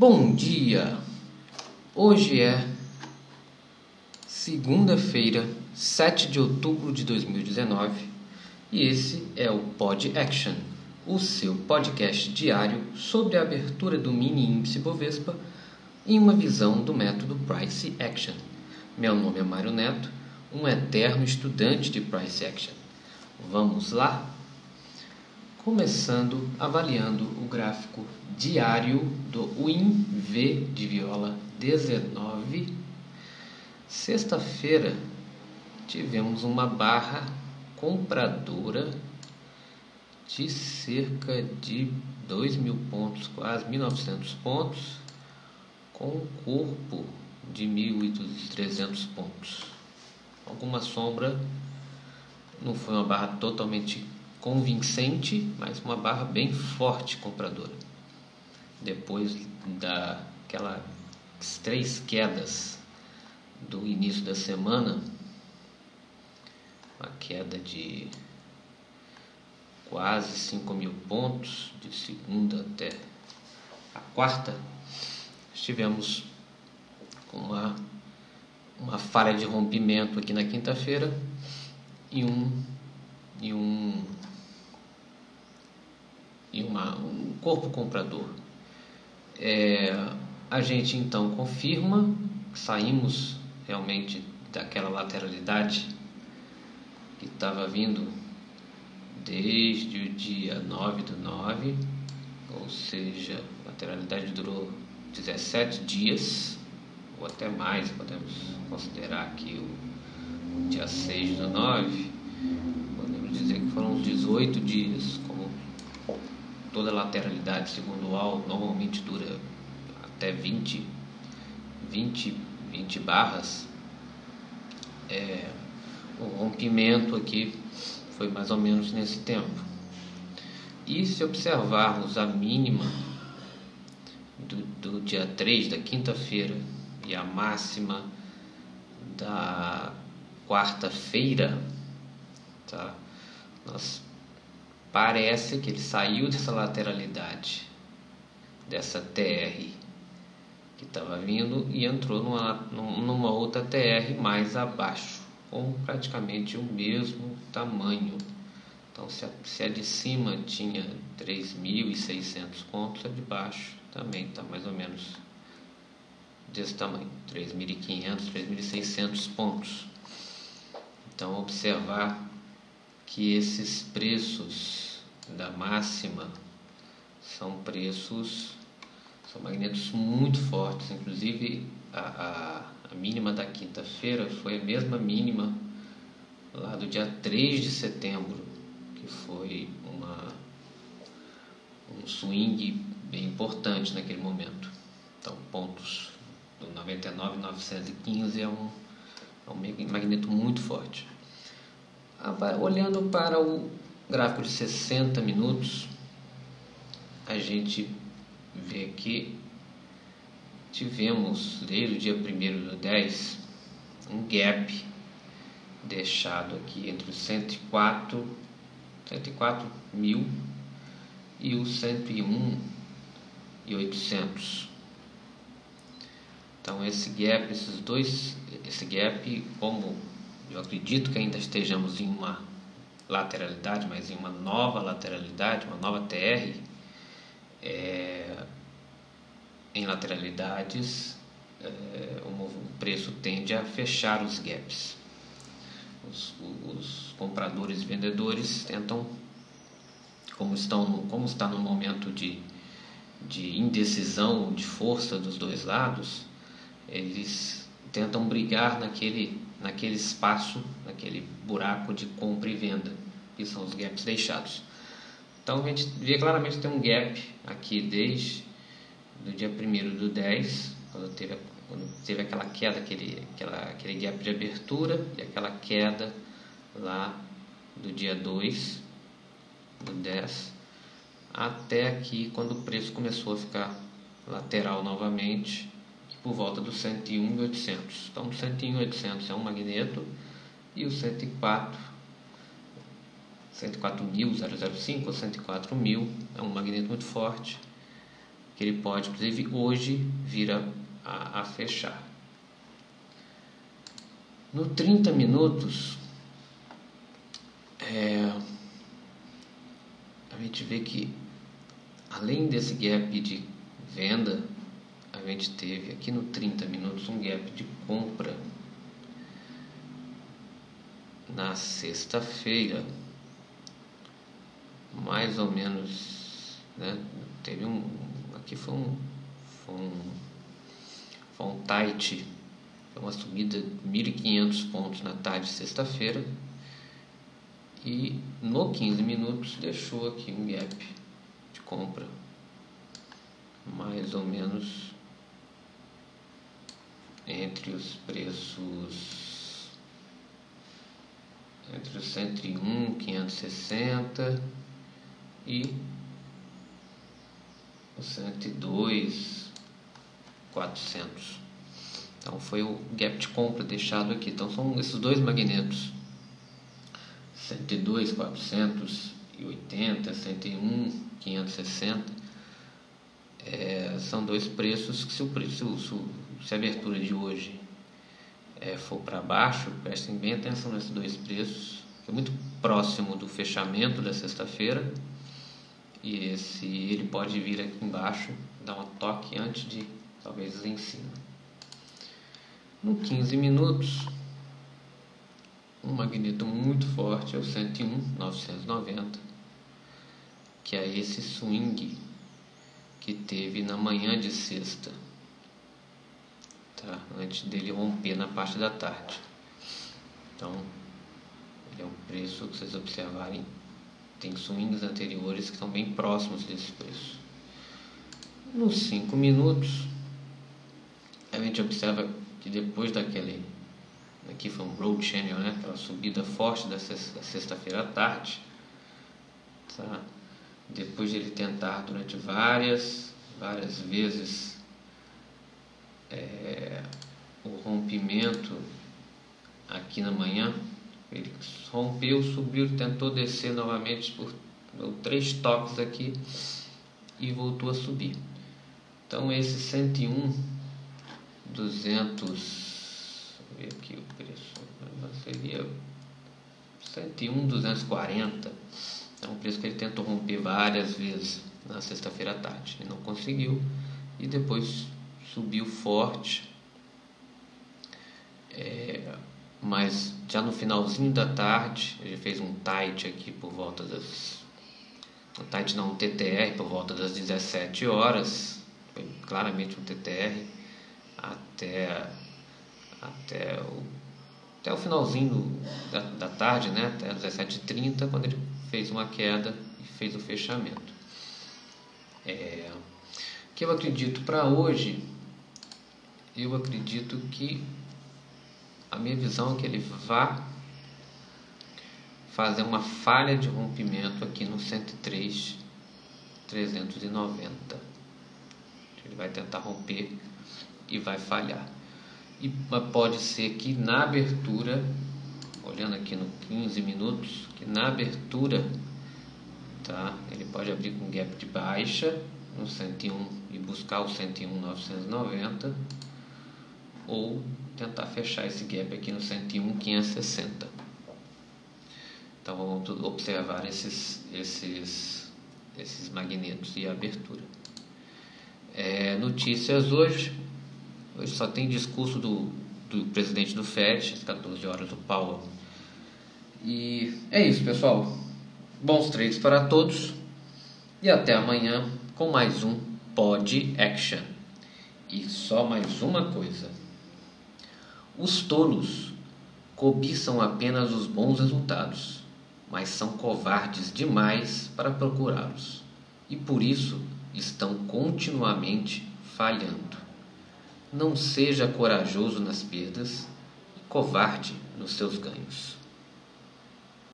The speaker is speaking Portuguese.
Bom dia! Hoje é segunda-feira, 7 de outubro de 2019 e esse é o Pod Action, o seu podcast diário sobre a abertura do mini índice Bovespa em uma visão do método Price Action. Meu nome é Mário Neto, um eterno estudante de Price Action. Vamos lá? Começando avaliando o gráfico diário do Win V de viola 19. Sexta-feira tivemos uma barra compradora de cerca de 2 mil pontos, quase 1.900 pontos, com um corpo de 1.300 pontos. Alguma sombra, não foi uma barra totalmente convincente, mas uma barra bem forte compradora. Depois daquelas três quedas do início da semana, uma queda de quase 5 mil pontos, de segunda até a quarta, estivemos com uma, uma falha de rompimento aqui na quinta-feira e um, e um e uma, um corpo comprador. É, a gente então confirma, saímos realmente daquela lateralidade que estava vindo desde o dia 9 do 9, ou seja, a lateralidade durou 17 dias, ou até mais, podemos considerar aqui o dia 6 do 9, podemos dizer que foram uns 18 dias, toda lateralidade, segundo o AL, normalmente dura até 20, 20, 20 barras. É, o rompimento aqui foi mais ou menos nesse tempo. E se observarmos a mínima do, do dia 3, da quinta-feira, e a máxima da quarta-feira, tá? nós Parece que ele saiu dessa lateralidade, dessa TR que estava vindo e entrou numa, numa outra TR mais abaixo, com praticamente o mesmo tamanho. Então, se a, se a de cima tinha 3.600 pontos, a de baixo também está mais ou menos desse tamanho, 3.500, 3.600 pontos. Então, observar que esses preços da máxima são preços, são magnetos muito fortes, inclusive a, a, a mínima da quinta-feira foi a mesma mínima lá do dia 3 de setembro, que foi uma, um swing bem importante naquele momento. Então, pontos do 99,915 é um, é um magneto muito forte. Olhando para o gráfico de 60 minutos, a gente vê que tivemos desde o dia 1 do 10 um gap deixado aqui entre os 104, 104 mil e os 101 e 800. Então esse gap, esses dois, esse gap como eu acredito que ainda estejamos em uma lateralidade, mas em uma nova lateralidade, uma nova TR. É, em lateralidades, é, o preço tende a fechar os gaps. Os, os compradores e vendedores tentam, como, estão, como está no momento de, de indecisão, de força dos dois lados, eles tentam brigar naquele naquele espaço, naquele buraco de compra e venda, que são os gaps deixados. Então a gente vê claramente tem um gap aqui desde do dia 1 do 10, quando teve, quando teve aquela queda, aquele, aquela, aquele gap de abertura e aquela queda lá do dia 2 do 10 até aqui quando o preço começou a ficar lateral novamente por volta do 101.800. Então, o 101.800 é um magneto e o 104 104.005 ou 104.000 é um magneto muito forte que ele pode, inclusive hoje, vir a, a, a fechar. No 30 minutos, é, a gente vê que além desse gap de venda, a gente teve aqui no 30 minutos um gap de compra na sexta-feira, mais ou menos, né? Teve um, aqui foi um, foi um, foi um tight, foi uma subida de 1.500 pontos na tarde de sexta-feira. E no 15 minutos deixou aqui um gap de compra. Mais ou menos entre os preços entre os 101, 560 e os 102, 400. Então foi o gap de compra deixado aqui. Então são esses dois magnetos 102, 480, 101, 560 é, são dois preços que se, o preço, se, se a abertura de hoje é, for para baixo, prestem bem atenção nesses dois preços, que é muito próximo do fechamento da sexta-feira. E esse ele pode vir aqui embaixo, dar um toque antes de talvez em cima. No 15 minutos, um magneto muito forte é o 101 990, que é esse swing que teve na manhã de sexta, tá? antes dele romper na parte da tarde. Então, ele é um preço que vocês observarem, tem swings anteriores que são bem próximos desse preço. Nos 5 minutos, a gente observa que depois daquele, aqui foi um road channel, né? aquela subida forte da sexta-feira à tarde, tá? depois de ele tentar durante várias, várias vezes é, o rompimento aqui na manhã, ele rompeu, subiu, tentou descer novamente por três toques aqui e voltou a subir. Então esse 101 200 ver aqui o preço seria 101 240 é um preço que ele tentou romper várias vezes na sexta-feira à tarde. Ele não conseguiu e depois subiu forte. É, mas já no finalzinho da tarde, ele fez um tight aqui por volta das. Um tight não, um TTR por volta das 17 horas. Foi claramente um TTR até, até, o, até o finalzinho da, da tarde, né? Até 17h30, quando ele fez uma queda e fez o fechamento. É, que eu acredito para hoje, eu acredito que a minha visão é que ele vá fazer uma falha de rompimento aqui no 103 390. Ele vai tentar romper e vai falhar. E pode ser que na abertura olhando aqui no 15 minutos, que na abertura, tá? Ele pode abrir com gap de baixa no 101 e buscar o 101,990 ou tentar fechar esse gap aqui no 101,560. Então vamos observar esses, esses, esses magnetos e a abertura. É, notícias hoje. Hoje só tem discurso do, do presidente do FED, às 14 horas do Powell e é isso, pessoal. Bons trades para todos. E até amanhã com mais um Pod Action. E só mais uma coisa. Os tolos cobiçam apenas os bons resultados, mas são covardes demais para procurá-los. E por isso estão continuamente falhando. Não seja corajoso nas perdas e covarde nos seus ganhos.